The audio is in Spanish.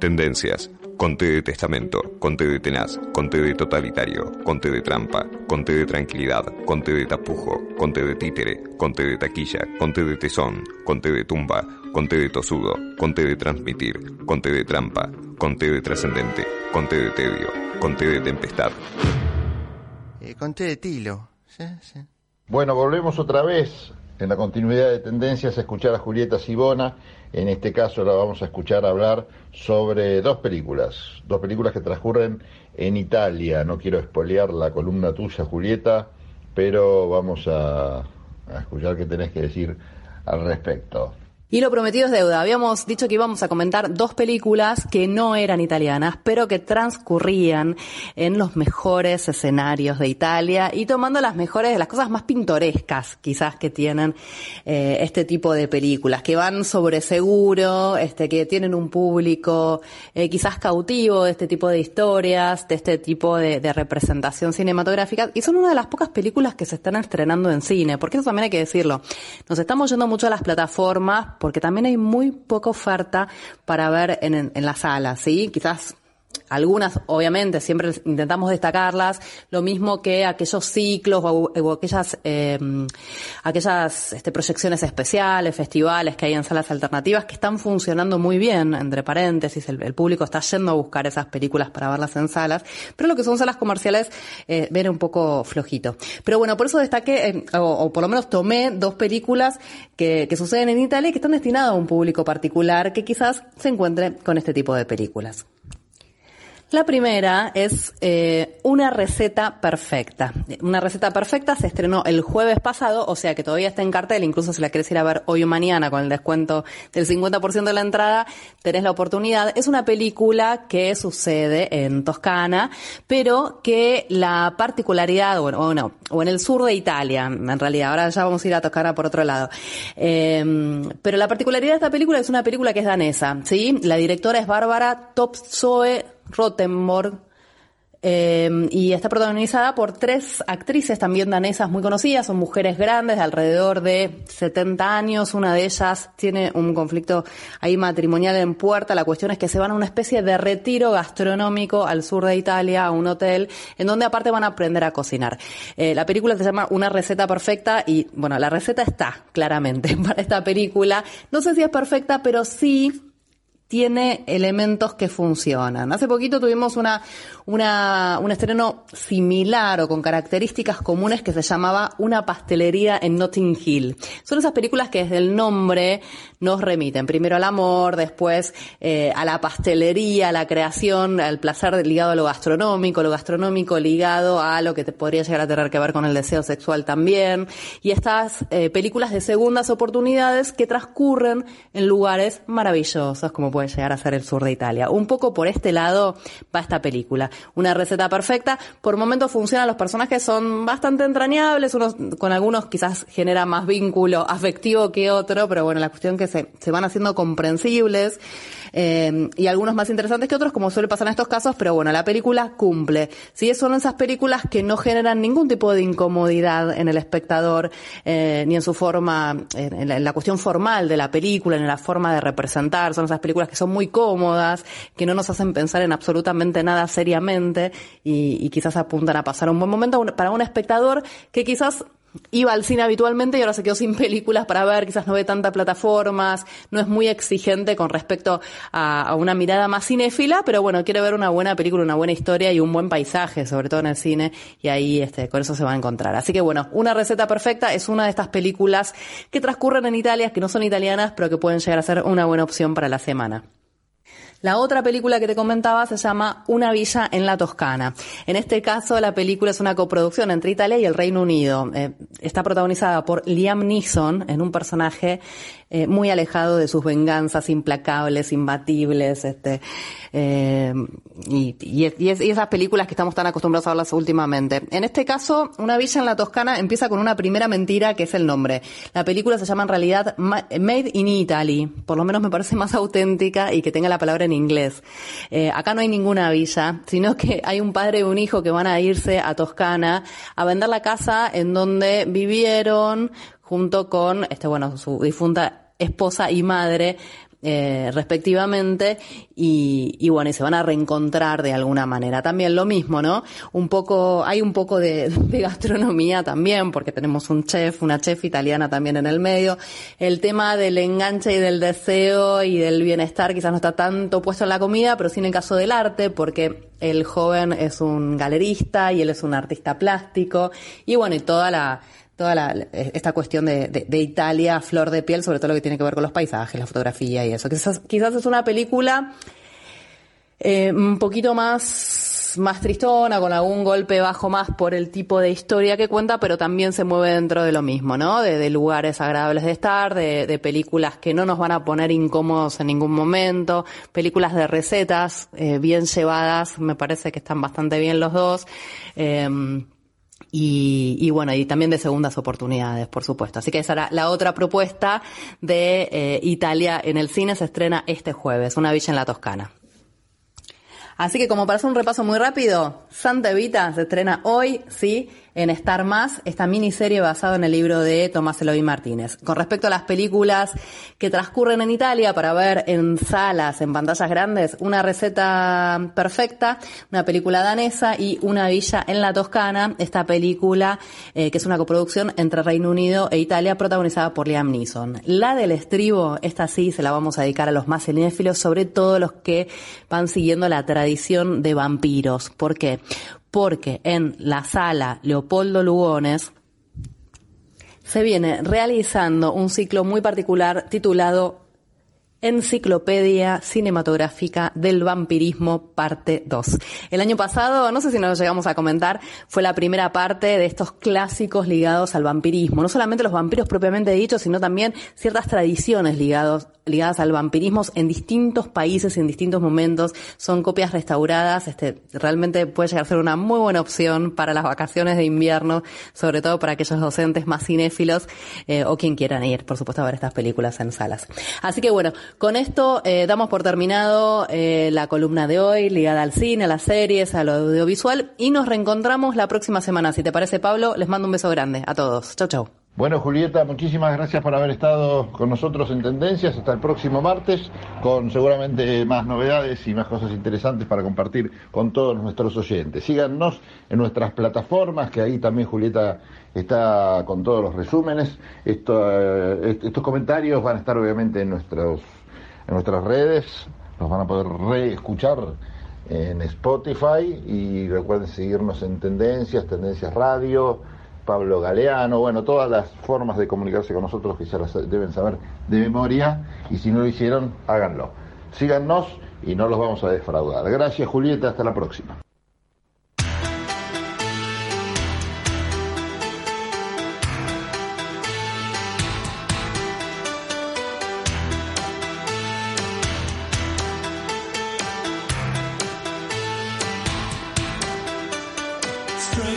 Tendencias. Conte de testamento, conte de tenaz, conte de totalitario, conte de trampa, conte de tranquilidad, conte de tapujo, conte de títere, conte de taquilla, conte de tesón, conte de tumba, conte de tosudo, conte de transmitir, conte de trampa, conte de trascendente, conte de tedio, conte de tempestad. Eh, conté de tilo. Sí, sí. Bueno, volvemos otra vez en la continuidad de tendencias a escuchar a Julieta Sibona. En este caso la vamos a escuchar hablar sobre dos películas, dos películas que transcurren en Italia. No quiero espolear la columna tuya, Julieta, pero vamos a, a escuchar qué tenés que decir al respecto. Y lo prometido es deuda. Habíamos dicho que íbamos a comentar dos películas que no eran italianas, pero que transcurrían en los mejores escenarios de Italia y tomando las mejores, las cosas más pintorescas quizás que tienen eh, este tipo de películas, que van sobre seguro, este, que tienen un público eh, quizás cautivo de este tipo de historias, de este tipo de, de representación cinematográfica, y son una de las pocas películas que se están estrenando en cine, porque eso también hay que decirlo. Nos estamos yendo mucho a las plataformas porque también hay muy poca oferta para ver en, en, las salas, ¿sí? Quizás algunas, obviamente, siempre intentamos destacarlas, lo mismo que aquellos ciclos o, aquellas, eh, aquellas este, proyecciones especiales, festivales que hay en salas alternativas que están funcionando muy bien, entre paréntesis, el, público está yendo a buscar esas películas para verlas en salas, pero lo que son salas comerciales eh, viene un poco flojito. Pero bueno, por eso destaqué, eh, o, o, por lo menos tomé dos películas que, que suceden en Italia y que están destinadas a un público particular que quizás se encuentre con este tipo de películas. La primera es eh, Una receta perfecta. Una receta perfecta se estrenó el jueves pasado, o sea que todavía está en cartel, incluso si la quieres ir a ver hoy o mañana con el descuento del 50% de la entrada, tenés la oportunidad. Es una película que sucede en Toscana, pero que la particularidad, bueno, o no, o en el sur de Italia, en realidad, ahora ya vamos a ir a Toscana por otro lado. Eh, pero la particularidad de esta película es una película que es danesa, ¿sí? La directora es Bárbara Topsoe Rottenborg, eh, y está protagonizada por tres actrices también danesas muy conocidas, son mujeres grandes de alrededor de 70 años, una de ellas tiene un conflicto ahí matrimonial en puerta, la cuestión es que se van a una especie de retiro gastronómico al sur de Italia, a un hotel, en donde aparte van a aprender a cocinar. Eh, la película se llama Una receta perfecta y bueno, la receta está claramente para esta película, no sé si es perfecta, pero sí tiene elementos que funcionan. Hace poquito tuvimos una, una, un estreno similar o con características comunes que se llamaba Una pastelería en Notting Hill. Son esas películas que desde el nombre nos remiten primero al amor, después eh, a la pastelería, a la creación, al placer ligado a lo gastronómico, lo gastronómico ligado a lo que te podría llegar a tener que ver con el deseo sexual también. Y estas eh, películas de segundas oportunidades que transcurren en lugares maravillosos como puede llegar a ser el sur de Italia. Un poco por este lado va esta película. Una receta perfecta. Por momentos funcionan los personajes, son bastante entrañables, unos con algunos quizás genera más vínculo afectivo que otro, pero bueno, la cuestión que se, se van haciendo comprensibles. Eh, y algunos más interesantes que otros, como suele pasar en estos casos, pero bueno, la película cumple. Sí, son esas películas que no generan ningún tipo de incomodidad en el espectador, eh, ni en su forma, en la, cuestión formal de la película, en la forma de representar. Son esas películas que son muy cómodas, que no nos hacen pensar en absolutamente nada seriamente y quizás apuntan a pasar un buen momento para un espectador que quizás iba al cine habitualmente y ahora se quedó sin películas para ver, quizás no ve tantas plataformas, no es muy exigente con respecto a, una mirada más cinéfila, pero bueno, quiere ver una buena película, una buena historia y un buen paisaje, sobre todo en el cine, y ahí este, con eso se va a encontrar. Así que bueno, una receta perfecta es una de estas películas que transcurren en Italia, que no son italianas, pero que pueden llegar a ser una buena opción para la semana. La otra película que te comentaba se llama Una villa en la Toscana. En este caso, la película es una coproducción entre Italia y el Reino Unido. Eh, está protagonizada por Liam Neeson en un personaje eh, muy alejado de sus venganzas implacables, imbatibles, este, eh, y, es, y, esas películas que estamos tan acostumbrados a verlas últimamente. En este caso, Una villa en la Toscana empieza con una primera mentira que es el nombre. La película se llama en realidad Made in Italy. Por lo menos me parece más auténtica y que tenga la palabra en inglés. Eh, acá no hay ninguna villa, sino que hay un padre y un hijo que van a irse a Toscana a vender la casa en donde vivieron junto con, este, bueno, su difunta esposa y madre eh, respectivamente y, y, bueno, y se van a reencontrar de alguna manera. También lo mismo, ¿no? Un poco, hay un poco de, de, gastronomía también, porque tenemos un chef, una chef italiana también en el medio. El tema del enganche y del deseo y del bienestar quizás no está tanto puesto en la comida, pero sí en el caso del arte, porque el joven es un galerista y él es un artista plástico y bueno, y toda la, toda la, esta cuestión de, de, de, Italia, flor de piel, sobre todo lo que tiene que ver con los paisajes, la fotografía y eso. Quizás, quizás es una película eh, un poquito más, más tristona, con algún golpe bajo más por el tipo de historia que cuenta, pero también se mueve dentro de lo mismo, ¿no? De, de lugares agradables de estar, de, de, películas que no nos van a poner incómodos en ningún momento, películas de recetas eh, bien llevadas, me parece que están bastante bien los dos. Eh, y, y, bueno, y también de segundas oportunidades, por supuesto. Así que esa era la otra propuesta de eh, Italia en el cine. Se estrena este jueves, Una villa en la Toscana. Así que como para hacer un repaso muy rápido, Santa Evita se estrena hoy, sí, en Star Más, esta miniserie basada en el libro de Tomás Eloy Martínez. Con respecto a las películas que transcurren en Italia para ver en salas, en pantallas grandes, una receta perfecta, una película danesa y Una villa en la Toscana, esta película eh, que es una coproducción entre Reino Unido e Italia protagonizada por Liam Neeson. La del estribo, esta sí se la vamos a dedicar a los más cinéfilos, sobre todo los que van siguiendo la tradición de vampiros. ¿Por qué? porque en la sala Leopoldo Lugones se viene realizando un ciclo muy particular titulado Enciclopedia Cinematográfica del Vampirismo, parte 2. El año pasado, no sé si nos llegamos a comentar, fue la primera parte de estos clásicos ligados al vampirismo. No solamente los vampiros propiamente dichos, sino también ciertas tradiciones ligados, ligadas al vampirismo en distintos países y en distintos momentos. Son copias restauradas. Este, realmente puede llegar a ser una muy buena opción para las vacaciones de invierno, sobre todo para aquellos docentes más cinéfilos eh, o quien quieran ir, por supuesto, a ver estas películas en salas. Así que bueno, con esto eh, damos por terminado eh, la columna de hoy ligada al cine, a las series, al audiovisual y nos reencontramos la próxima semana. Si te parece, Pablo, les mando un beso grande a todos. Chau, chau. Bueno, Julieta, muchísimas gracias por haber estado con nosotros en Tendencias. Hasta el próximo martes, con seguramente más novedades y más cosas interesantes para compartir con todos nuestros oyentes. Síganos en nuestras plataformas, que ahí también Julieta está con todos los resúmenes. Eh, estos comentarios van a estar obviamente en, nuestros, en nuestras redes, los van a poder reescuchar en Spotify y recuerden seguirnos en Tendencias, Tendencias Radio Pablo Galeano, bueno, todas las formas de comunicarse con nosotros que ya las deben saber de memoria y si no lo hicieron, háganlo. Síganos y no los vamos a defraudar. Gracias Julieta, hasta la próxima.